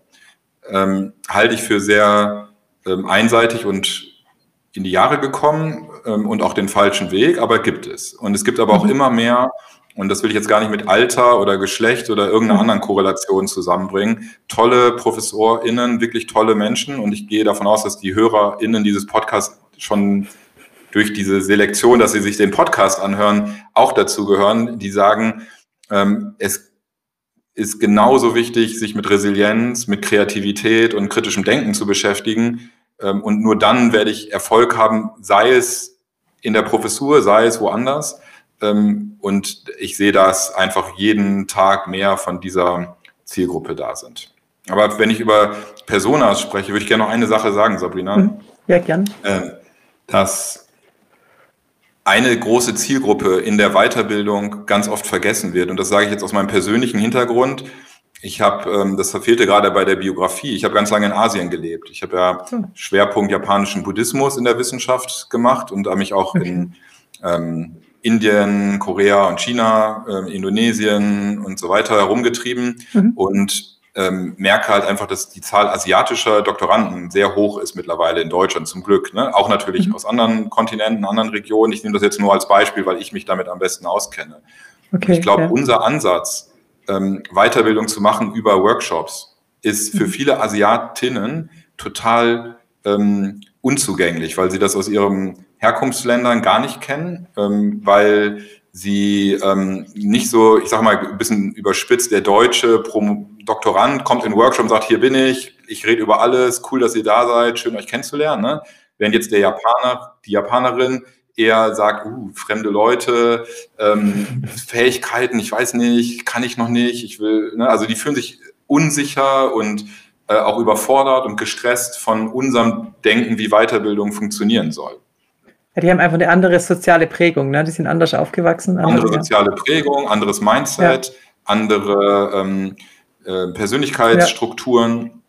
Ähm, halte ich für sehr ähm, einseitig und in die Jahre gekommen ähm, und auch den falschen Weg, aber gibt es. Und es gibt aber auch mhm. immer mehr, und das will ich jetzt gar nicht mit Alter oder Geschlecht oder irgendeiner mhm. anderen Korrelation zusammenbringen, tolle ProfessorInnen, wirklich tolle Menschen. Und ich gehe davon aus, dass die HörerInnen dieses Podcasts schon durch diese Selektion, dass sie sich den Podcast anhören, auch dazu gehören, die sagen, ähm, es ist genauso wichtig, sich mit Resilienz, mit Kreativität und kritischem Denken zu beschäftigen, ähm, und nur dann werde ich Erfolg haben, sei es in der Professur, sei es woanders. Ähm, und ich sehe, dass einfach jeden Tag mehr von dieser Zielgruppe da sind. Aber wenn ich über Personas spreche, würde ich gerne noch eine Sache sagen, Sabrina. Mhm. Ja, gern. Äh, dass eine große Zielgruppe in der Weiterbildung ganz oft vergessen wird. Und das sage ich jetzt aus meinem persönlichen Hintergrund. Ich habe, ähm, das verfehlte gerade bei der Biografie, ich habe ganz lange in Asien gelebt. Ich habe ja hm. Schwerpunkt japanischen Buddhismus in der Wissenschaft gemacht und habe mich auch okay. in ähm, Indien, Korea und China, äh, Indonesien und so weiter herumgetrieben mhm. und ähm, merke halt einfach, dass die Zahl asiatischer Doktoranden sehr hoch ist mittlerweile in Deutschland, zum Glück. Ne? Auch natürlich mhm. aus anderen Kontinenten, anderen Regionen. Ich nehme das jetzt nur als Beispiel, weil ich mich damit am besten auskenne. Okay, ich glaube, ja. unser Ansatz, ähm, Weiterbildung zu machen über Workshops, ist für mhm. viele Asiatinnen total ähm, unzugänglich, weil sie das aus ihren Herkunftsländern gar nicht kennen, ähm, weil sie ähm, nicht so, ich sage mal, ein bisschen überspitzt, der deutsche Pro Doktorand kommt in den Workshop und sagt, hier bin ich, ich rede über alles, cool, dass ihr da seid, schön euch kennenzulernen. Ne? Während jetzt der Japaner, die Japanerin eher sagt, uh, fremde Leute, ähm, Fähigkeiten, ich weiß nicht, kann ich noch nicht, ich will, ne? also die fühlen sich unsicher und äh, auch überfordert und gestresst von unserem Denken, wie Weiterbildung funktionieren soll. Ja, die haben einfach eine andere soziale Prägung, ne? die sind anders aufgewachsen. Andere, andere soziale Prägung, anderes Mindset, ja. andere ähm, äh, Persönlichkeitsstrukturen.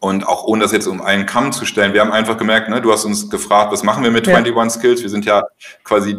Und auch ohne das jetzt um einen Kamm zu stellen, wir haben einfach gemerkt, ne, du hast uns gefragt, was machen wir mit ja. 21 Skills? Wir sind ja quasi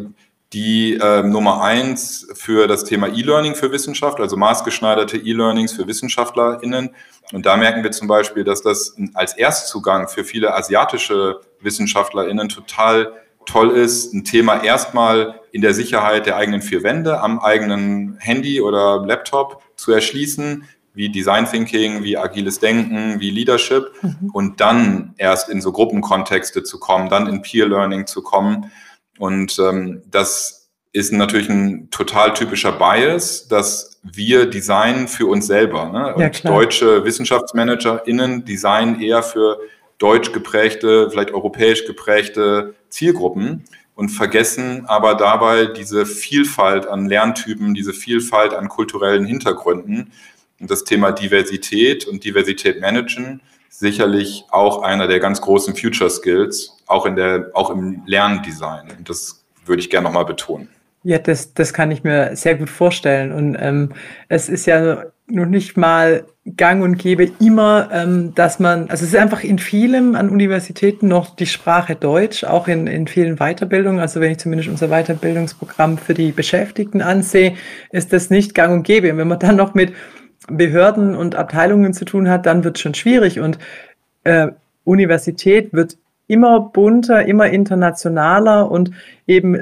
die äh, Nummer eins für das Thema E-Learning für Wissenschaft, also maßgeschneiderte E-Learnings für WissenschaftlerInnen. Und da merken wir zum Beispiel, dass das als Erstzugang für viele asiatische WissenschaftlerInnen total toll ist, ein Thema erstmal in der Sicherheit der eigenen vier Wände am eigenen Handy oder Laptop zu erschließen, wie Design Thinking, wie agiles Denken, wie Leadership mhm. und dann erst in so Gruppenkontexte zu kommen, dann in Peer Learning zu kommen. Und ähm, das ist natürlich ein total typischer Bias, dass wir designen für uns selber. Ne? Und ja, deutsche WissenschaftsmanagerInnen designen eher für deutsch geprägte, vielleicht europäisch geprägte Zielgruppen und vergessen aber dabei diese Vielfalt an Lerntypen, diese Vielfalt an kulturellen Hintergründen das Thema Diversität und Diversität managen sicherlich auch einer der ganz großen Future Skills, auch in der, auch im Lerndesign. Und das würde ich gerne nochmal betonen. Ja, das, das kann ich mir sehr gut vorstellen. Und ähm, es ist ja noch nicht mal gang und gäbe immer, ähm, dass man, also es ist einfach in vielem an Universitäten noch die Sprache Deutsch, auch in, in vielen Weiterbildungen. Also wenn ich zumindest unser Weiterbildungsprogramm für die Beschäftigten ansehe, ist das nicht gang und gäbe. Und wenn man dann noch mit Behörden und Abteilungen zu tun hat, dann wird es schon schwierig. Und äh, Universität wird immer bunter, immer internationaler und eben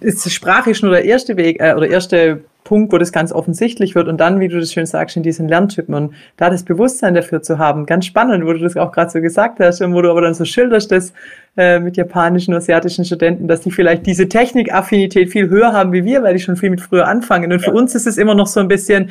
ist sprachisch nur der erste Weg äh, oder erste Punkt, wo das ganz offensichtlich wird. Und dann, wie du das schön sagst, in diesen Lerntypen und da das Bewusstsein dafür zu haben, ganz spannend, wo du das auch gerade so gesagt hast und wo du aber dann so schilderst, dass äh, mit japanischen, asiatischen Studenten, dass die vielleicht diese Technikaffinität viel höher haben wie wir, weil die schon viel mit früher anfangen. Und für uns ist es immer noch so ein bisschen,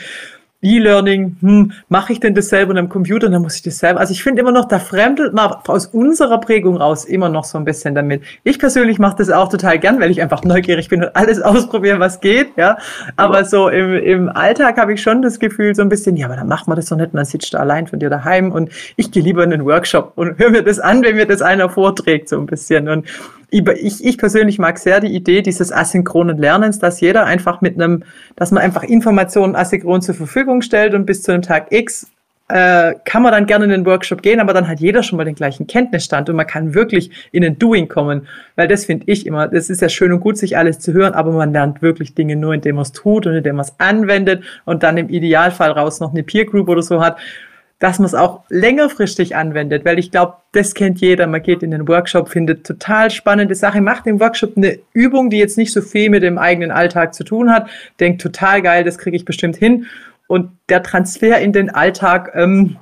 E-Learning, hm, mache ich denn das selber in einem Computer, dann muss ich das selber. Also ich finde immer noch, da fremdelt man aus unserer Prägung raus immer noch so ein bisschen damit. Ich persönlich mache das auch total gern, weil ich einfach neugierig bin und alles ausprobieren, was geht, ja. Aber so im, im Alltag habe ich schon das Gefühl so ein bisschen, ja, aber dann macht man das doch nicht dann sitzt du allein von dir daheim und ich gehe lieber in den Workshop und höre mir das an, wenn mir das einer vorträgt, so ein bisschen. Und ich, ich persönlich mag sehr die Idee dieses asynchronen Lernens, dass jeder einfach mit einem, dass man einfach Informationen asynchron zur Verfügung stellt und bis zu einem Tag X äh, kann man dann gerne in den Workshop gehen, aber dann hat jeder schon mal den gleichen Kenntnisstand und man kann wirklich in den Doing kommen, weil das finde ich immer, das ist ja schön und gut, sich alles zu hören, aber man lernt wirklich Dinge nur, indem man es tut und indem man es anwendet und dann im Idealfall raus noch eine Peer Group oder so hat dass man es auch längerfristig anwendet, weil ich glaube, das kennt jeder. Man geht in den Workshop, findet total spannende Sache, macht im Workshop eine Übung, die jetzt nicht so viel mit dem eigenen Alltag zu tun hat, denkt total geil, das kriege ich bestimmt hin. Und der Transfer in den Alltag ähm,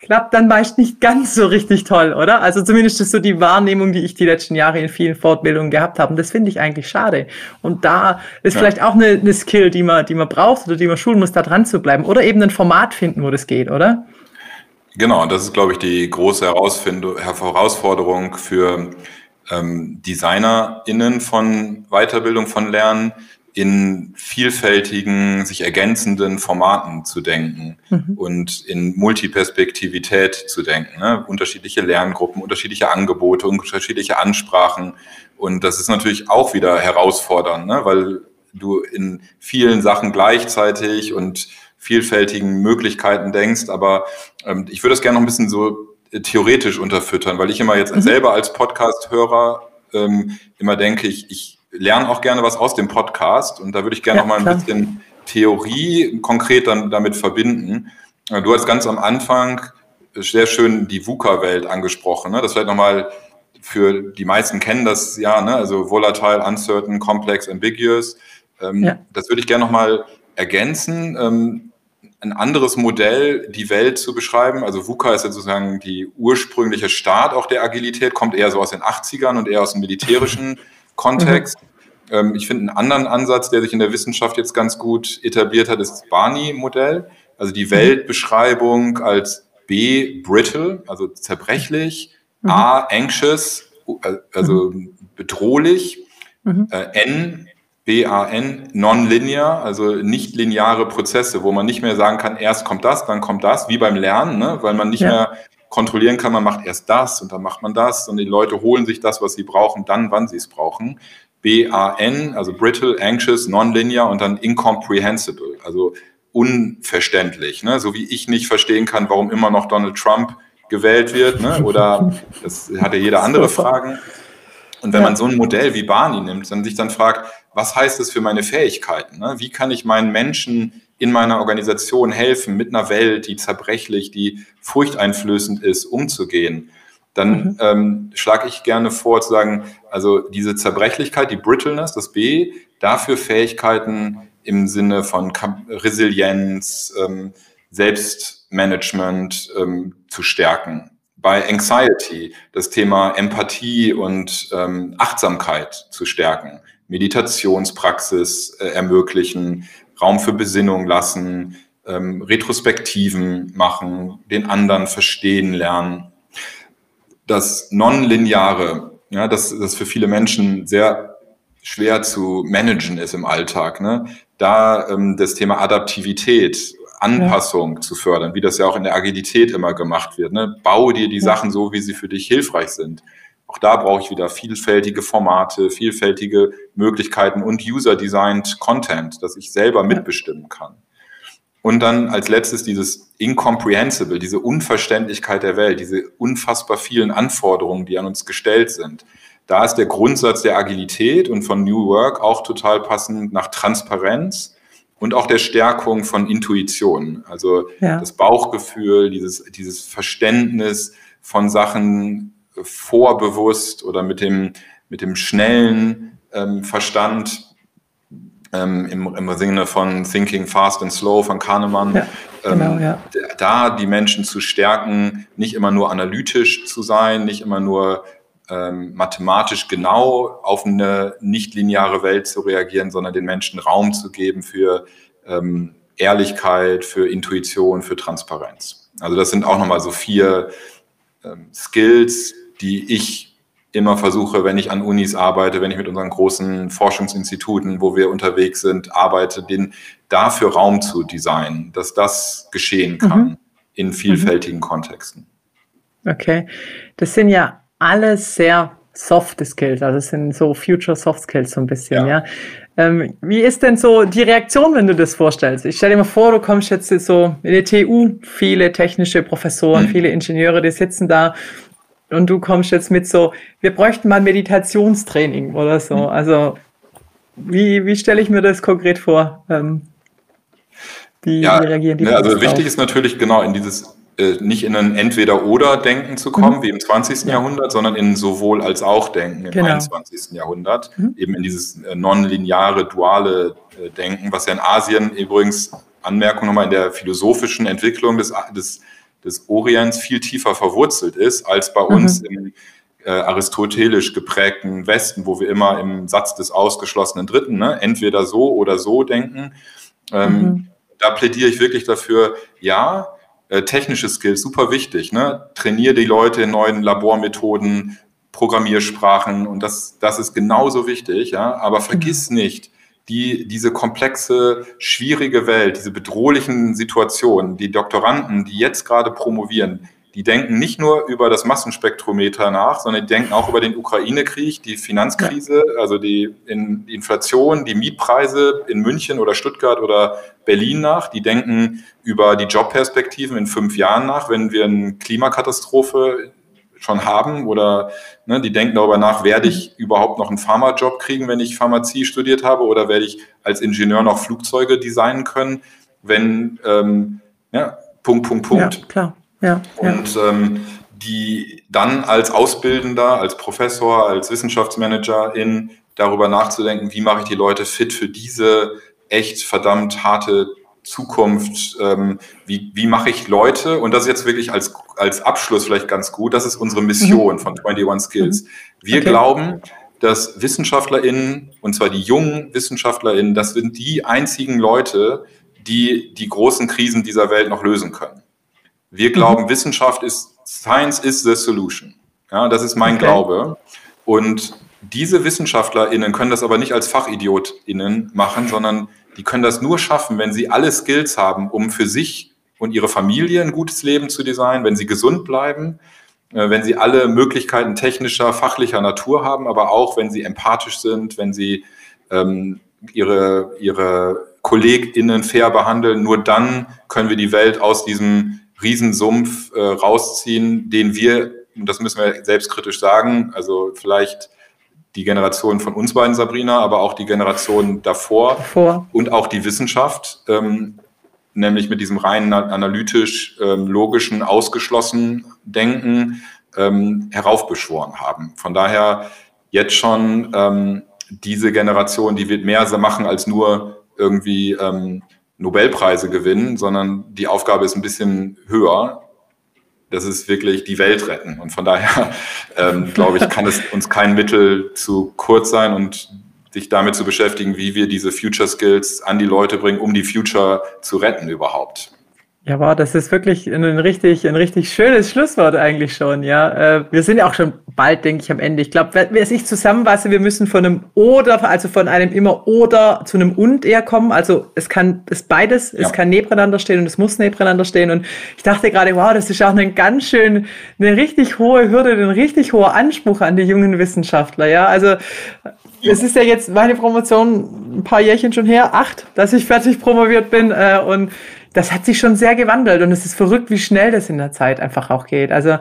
klappt dann meist nicht ganz so richtig toll, oder? Also zumindest ist so die Wahrnehmung, die ich die letzten Jahre in vielen Fortbildungen gehabt habe. Und das finde ich eigentlich schade. Und da ist ja. vielleicht auch eine, eine Skill, die man, die man braucht oder die man schulen muss, da dran zu bleiben. Oder eben ein Format finden, wo das geht, oder? Genau, und das ist, glaube ich, die große Herausforderung für ähm, DesignerInnen von Weiterbildung, von Lernen, in vielfältigen, sich ergänzenden Formaten zu denken mhm. und in Multiperspektivität zu denken. Ne? Unterschiedliche Lerngruppen, unterschiedliche Angebote, unterschiedliche Ansprachen. Und das ist natürlich auch wieder herausfordernd, ne? weil du in vielen Sachen gleichzeitig und vielfältigen Möglichkeiten denkst. Aber ähm, ich würde das gerne noch ein bisschen so äh, theoretisch unterfüttern, weil ich immer jetzt mhm. selber als Podcast-Hörer ähm, immer denke, ich, ich lerne auch gerne was aus dem Podcast und da würde ich gerne ja, noch mal ein klar. bisschen Theorie konkret dann damit verbinden. Äh, du hast ganz am Anfang sehr schön die VUCA-Welt angesprochen. Ne? Das vielleicht nochmal für die meisten kennen das ja, ne? also volatile, uncertain, complex, ambiguous. Ähm, ja. Das würde ich gerne nochmal ergänzen. Ähm, ein anderes Modell, die Welt zu beschreiben. Also VUCA ist ja sozusagen die ursprüngliche Start auch der Agilität, kommt eher so aus den 80ern und eher aus dem militärischen Kontext. Mhm. Ähm, ich finde einen anderen Ansatz, der sich in der Wissenschaft jetzt ganz gut etabliert hat, ist das Barney-Modell. Also die mhm. Weltbeschreibung als B, brittle, also zerbrechlich, mhm. A, anxious, also mhm. bedrohlich, mhm. äh, N, B-A-N, non-linear, also nicht lineare Prozesse, wo man nicht mehr sagen kann, erst kommt das, dann kommt das, wie beim Lernen, ne? weil man nicht ja. mehr kontrollieren kann, man macht erst das und dann macht man das und die Leute holen sich das, was sie brauchen, dann, wann sie es brauchen. B-A-N, also brittle, anxious, nonlinear und dann incomprehensible, also unverständlich. Ne? So wie ich nicht verstehen kann, warum immer noch Donald Trump gewählt wird, ne? oder das hat ja jeder andere Fragen. Und wenn ja. man so ein Modell wie Barney nimmt, dann sich dann fragt, was heißt das für meine Fähigkeiten? Ne? Wie kann ich meinen Menschen in meiner Organisation helfen, mit einer Welt, die zerbrechlich, die furchteinflößend ist, umzugehen, dann mhm. ähm, schlage ich gerne vor zu sagen, also diese Zerbrechlichkeit, die Brittleness, das B, dafür Fähigkeiten im Sinne von Resilienz, ähm, Selbstmanagement ähm, zu stärken. Bei Anxiety das Thema Empathie und ähm, Achtsamkeit zu stärken, Meditationspraxis äh, ermöglichen, Raum für Besinnung lassen, ähm, Retrospektiven machen, den anderen verstehen lernen. Das Nonlineare, ja, das, das für viele Menschen sehr schwer zu managen ist im Alltag. Ne? Da ähm, das Thema Adaptivität, Anpassung ja. zu fördern, wie das ja auch in der Agilität immer gemacht wird. Ne? Baue dir die ja. Sachen so, wie sie für dich hilfreich sind. Auch da brauche ich wieder vielfältige Formate, vielfältige Möglichkeiten und user-designed Content, dass ich selber mitbestimmen kann. Und dann als letztes dieses Incomprehensible, diese Unverständlichkeit der Welt, diese unfassbar vielen Anforderungen, die an uns gestellt sind. Da ist der Grundsatz der Agilität und von New Work auch total passend nach Transparenz und auch der Stärkung von Intuition. Also ja. das Bauchgefühl, dieses, dieses Verständnis von Sachen vorbewusst oder mit dem, mit dem schnellen ähm, Verstand ähm, im, im Sinne von Thinking Fast and Slow von Kahnemann, ja, genau, ähm, ja. da die Menschen zu stärken, nicht immer nur analytisch zu sein, nicht immer nur ähm, mathematisch genau auf eine nicht lineare Welt zu reagieren, sondern den Menschen Raum zu geben für ähm, Ehrlichkeit, für Intuition, für Transparenz. Also das sind auch nochmal so vier ähm, Skills, die ich immer versuche, wenn ich an Unis arbeite, wenn ich mit unseren großen Forschungsinstituten, wo wir unterwegs sind, arbeite, den dafür Raum zu designen, dass das geschehen kann mhm. in vielfältigen mhm. Kontexten. Okay, das sind ja alles sehr softe Skills, also es sind so Future Soft Skills so ein bisschen, ja. ja. Ähm, wie ist denn so die Reaktion, wenn du das vorstellst? Ich stelle dir mal vor, du kommst jetzt so in die TU, viele technische Professoren, mhm. viele Ingenieure, die sitzen da und du kommst jetzt mit so, wir bräuchten mal Meditationstraining oder so. Mhm. Also wie, wie stelle ich mir das konkret vor? Ähm, wie, ja, wie reagieren die? Ja, also wichtig auf? ist natürlich genau in dieses äh, nicht in ein Entweder-Oder-Denken zu kommen, mhm. wie im 20. Ja. Jahrhundert, sondern in sowohl als auch Denken im genau. 21. Jahrhundert. Mhm. Eben in dieses äh, nonlineare, duale äh, Denken, was ja in Asien übrigens, Anmerkung nochmal, in der philosophischen Entwicklung des, des des Orients viel tiefer verwurzelt ist als bei uns mhm. im äh, aristotelisch geprägten Westen, wo wir immer im Satz des ausgeschlossenen Dritten, ne, entweder so oder so denken. Ähm, mhm. Da plädiere ich wirklich dafür, ja, äh, technische Skills, super wichtig. Ne? Trainiere die Leute in neuen Labormethoden, Programmiersprachen und das, das ist genauso wichtig, ja. Aber vergiss mhm. nicht, die diese komplexe, schwierige Welt, diese bedrohlichen Situationen, die Doktoranden, die jetzt gerade promovieren, die denken nicht nur über das Massenspektrometer nach, sondern die denken auch über den Ukraine-Krieg, die Finanzkrise, also die Inflation, die Mietpreise in München oder Stuttgart oder Berlin nach. Die denken über die Jobperspektiven in fünf Jahren nach, wenn wir eine Klimakatastrophe schon haben oder ne, die denken darüber nach, werde ich überhaupt noch einen Pharmajob kriegen, wenn ich Pharmazie studiert habe oder werde ich als Ingenieur noch Flugzeuge designen können, wenn ähm, ja, Punkt, Punkt, Punkt. Ja, klar. Ja, und ähm, die dann als Ausbildender, als Professor, als Wissenschaftsmanager in darüber nachzudenken, wie mache ich die Leute fit für diese echt verdammt harte Zukunft, ähm, wie, wie mache ich Leute, und das ist jetzt wirklich als, als Abschluss vielleicht ganz gut, das ist unsere Mission mhm. von 21 Skills. Mhm. Wir okay. glauben, dass WissenschaftlerInnen, und zwar die jungen WissenschaftlerInnen, das sind die einzigen Leute, die die großen Krisen dieser Welt noch lösen können. Wir glauben, mhm. Wissenschaft ist, Science is the solution. Ja, das ist mein okay. Glaube. Und diese WissenschaftlerInnen können das aber nicht als FachidiotInnen machen, sondern die können das nur schaffen, wenn sie alle Skills haben, um für sich und ihre Familie ein gutes Leben zu designen, wenn sie gesund bleiben, äh, wenn sie alle Möglichkeiten technischer, fachlicher Natur haben, aber auch wenn sie empathisch sind, wenn sie ähm, ihre, ihre KollegInnen fair behandeln. Nur dann können wir die Welt aus diesem Riesensumpf äh, rausziehen, den wir, und das müssen wir selbstkritisch sagen, also vielleicht die Generation von uns beiden, Sabrina, aber auch die Generation davor Vor. und auch die Wissenschaft, ähm, nämlich mit diesem rein analytisch, ähm, logischen, ausgeschlossen Denken ähm, heraufbeschworen haben. Von daher jetzt schon ähm, diese Generation, die wird mehr machen als nur irgendwie ähm, Nobelpreise gewinnen, sondern die Aufgabe ist ein bisschen höher. Das ist wirklich die Welt retten. Und von daher, ähm, glaube ich, kann es uns kein Mittel zu kurz sein und sich damit zu beschäftigen, wie wir diese Future Skills an die Leute bringen, um die Future zu retten überhaupt. Ja, wow, das ist wirklich ein richtig, ein richtig schönes Schlusswort eigentlich schon, ja. Äh, wir sind ja auch schon bald, denke ich, am Ende. Ich glaube, wenn ich zusammenfasse, wir müssen von einem oder, also von einem immer oder zu einem und eher kommen. Also es kann, es beides, ja. es kann nebeneinander stehen und es muss nebeneinander stehen. Und ich dachte gerade, wow, das ist auch eine ganz schön, eine richtig hohe Hürde, ein richtig hoher Anspruch an die jungen Wissenschaftler, ja. Also es ist ja jetzt meine Promotion ein paar Jährchen schon her, acht, dass ich fertig promoviert bin äh, und das hat sich schon sehr gewandelt und es ist verrückt, wie schnell das in der Zeit einfach auch geht. Also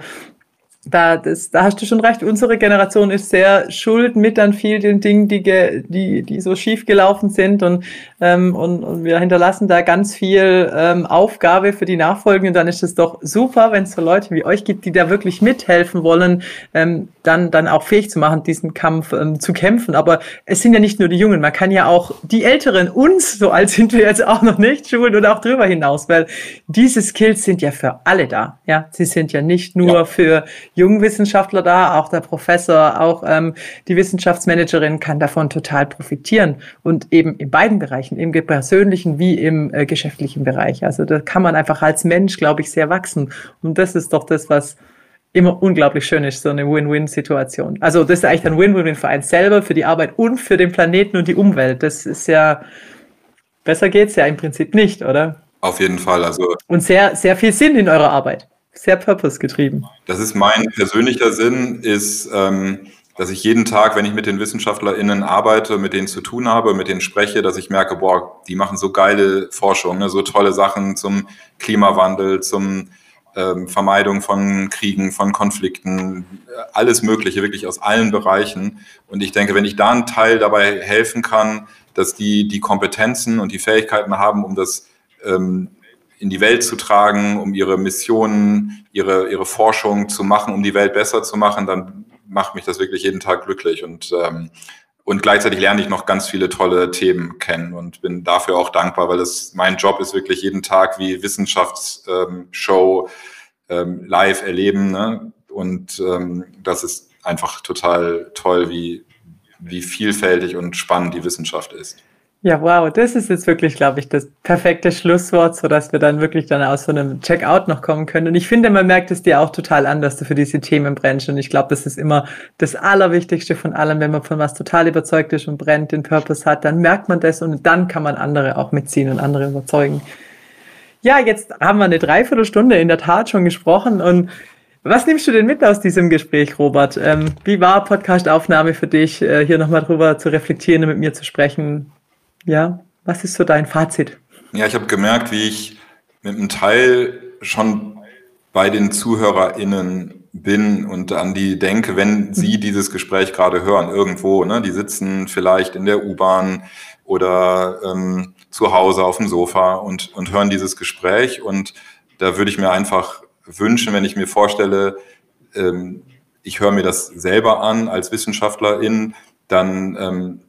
da, das, da hast du schon recht. Unsere Generation ist sehr schuld mit an vielen Dingen, die, die, die so schief gelaufen sind. Und, ähm, und, und wir hinterlassen da ganz viel ähm, Aufgabe für die Nachfolgenden. Dann ist es doch super, wenn es so Leute wie euch gibt, die da wirklich mithelfen wollen, ähm, dann, dann auch fähig zu machen, diesen Kampf ähm, zu kämpfen. Aber es sind ja nicht nur die Jungen. Man kann ja auch die Älteren, uns, so alt sind wir jetzt auch noch nicht, schulen und auch drüber hinaus, weil diese Skills sind ja für alle da. Ja, sie sind ja nicht nur ja. für jungen Wissenschaftler da, auch der Professor, auch ähm, die Wissenschaftsmanagerin kann davon total profitieren und eben in beiden Bereichen, im persönlichen wie im äh, geschäftlichen Bereich. Also da kann man einfach als Mensch, glaube ich, sehr wachsen und das ist doch das, was immer unglaublich schön ist, so eine Win-Win-Situation. Also das ist eigentlich ein Win-Win für einen selber, für die Arbeit und für den Planeten und die Umwelt. Das ist ja, besser geht's ja im Prinzip nicht, oder? Auf jeden Fall. Also und sehr, sehr viel Sinn in eurer Arbeit sehr purpose-getrieben. Das ist mein persönlicher Sinn, ist, ähm, dass ich jeden Tag, wenn ich mit den WissenschaftlerInnen arbeite, mit denen zu tun habe, mit denen spreche, dass ich merke, boah, die machen so geile Forschung, ne, so tolle Sachen zum Klimawandel, zum ähm, Vermeidung von Kriegen, von Konflikten, alles Mögliche, wirklich aus allen Bereichen. Und ich denke, wenn ich da einen Teil dabei helfen kann, dass die die Kompetenzen und die Fähigkeiten haben, um das ähm, in die Welt zu tragen, um ihre Missionen, ihre, ihre Forschung zu machen, um die Welt besser zu machen, dann macht mich das wirklich jeden Tag glücklich und, ähm, und gleichzeitig lerne ich noch ganz viele tolle Themen kennen und bin dafür auch dankbar, weil das mein Job ist wirklich jeden Tag wie Wissenschaftsshow ähm, live erleben ne? und ähm, das ist einfach total toll, wie, wie vielfältig und spannend die Wissenschaft ist. Ja, wow, das ist jetzt wirklich, glaube ich, das perfekte Schlusswort, so dass wir dann wirklich dann aus so einem Checkout noch kommen können. Und ich finde, man merkt es dir auch total an, dass du für diese Themen brennst. Und ich glaube, das ist immer das Allerwichtigste von allem, wenn man von was total überzeugt ist und brennt, den Purpose hat, dann merkt man das und dann kann man andere auch mitziehen und andere überzeugen. Ja, jetzt haben wir eine Dreiviertelstunde in der Tat schon gesprochen und was nimmst du denn mit aus diesem Gespräch, Robert? Ähm, wie war Podcast-Aufnahme für dich, äh, hier nochmal drüber zu reflektieren und mit mir zu sprechen? Ja, was ist so dein Fazit? Ja, ich habe gemerkt, wie ich mit einem Teil schon bei den ZuhörerInnen bin und an die denke, wenn sie mhm. dieses Gespräch gerade hören, irgendwo, ne? Die sitzen vielleicht in der U-Bahn oder ähm, zu Hause auf dem Sofa und, und hören dieses Gespräch. Und da würde ich mir einfach wünschen, wenn ich mir vorstelle, ähm, ich höre mir das selber an als Wissenschaftlerin, dann ähm,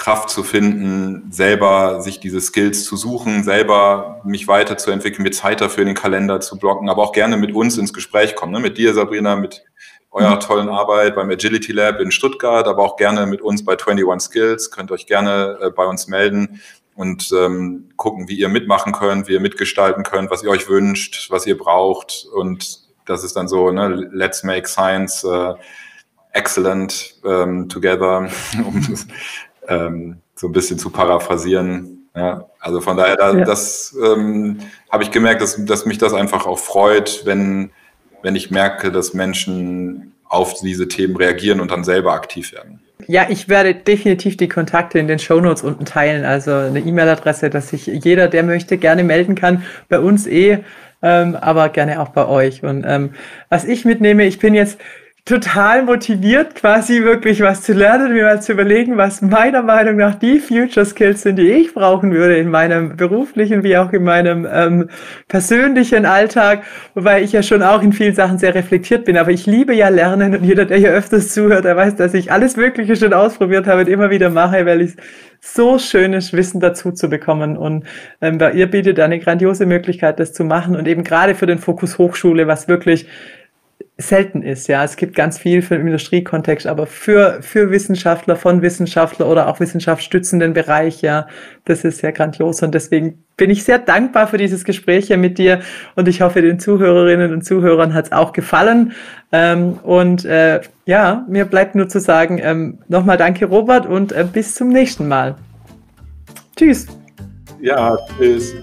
Kraft zu finden, selber sich diese Skills zu suchen, selber mich weiterzuentwickeln, mir Zeit dafür in den Kalender zu blocken, aber auch gerne mit uns ins Gespräch kommen, ne? mit dir, Sabrina, mit eurer mhm. tollen Arbeit beim Agility Lab in Stuttgart, aber auch gerne mit uns bei 21 Skills. Könnt euch gerne äh, bei uns melden und ähm, gucken, wie ihr mitmachen könnt, wie ihr mitgestalten könnt, was ihr euch wünscht, was ihr braucht. Und das ist dann so, ne, let's make science uh, excellent um, together, um ähm, so ein bisschen zu paraphrasieren. Ja, also von daher, da, ja. das ähm, habe ich gemerkt, dass, dass mich das einfach auch freut, wenn, wenn ich merke, dass Menschen auf diese Themen reagieren und dann selber aktiv werden. Ja, ich werde definitiv die Kontakte in den Shownotes unten teilen, also eine E-Mail-Adresse, dass sich jeder, der möchte, gerne melden kann. Bei uns eh, ähm, aber gerne auch bei euch. Und ähm, was ich mitnehme, ich bin jetzt total motiviert, quasi wirklich was zu lernen, mir mal zu überlegen, was meiner Meinung nach die Future Skills sind, die ich brauchen würde in meinem beruflichen wie auch in meinem ähm, persönlichen Alltag, wobei ich ja schon auch in vielen Sachen sehr reflektiert bin. Aber ich liebe ja Lernen und jeder, der hier öfters zuhört, der weiß, dass ich alles Mögliche schon ausprobiert habe und immer wieder mache, weil ich so schönes Wissen dazu zu bekommen. Und ähm, bei ihr bietet eine grandiose Möglichkeit, das zu machen und eben gerade für den Fokus Hochschule, was wirklich selten ist. Ja, es gibt ganz viel für den Industriekontext, aber für, für Wissenschaftler, von Wissenschaftler oder auch wissenschaftsstützenden Bereich, ja, das ist sehr grandios und deswegen bin ich sehr dankbar für dieses Gespräch hier mit dir und ich hoffe, den Zuhörerinnen und Zuhörern hat es auch gefallen. Ähm, und äh, ja, mir bleibt nur zu sagen, ähm, nochmal danke Robert und äh, bis zum nächsten Mal. Tschüss. Ja, tschüss.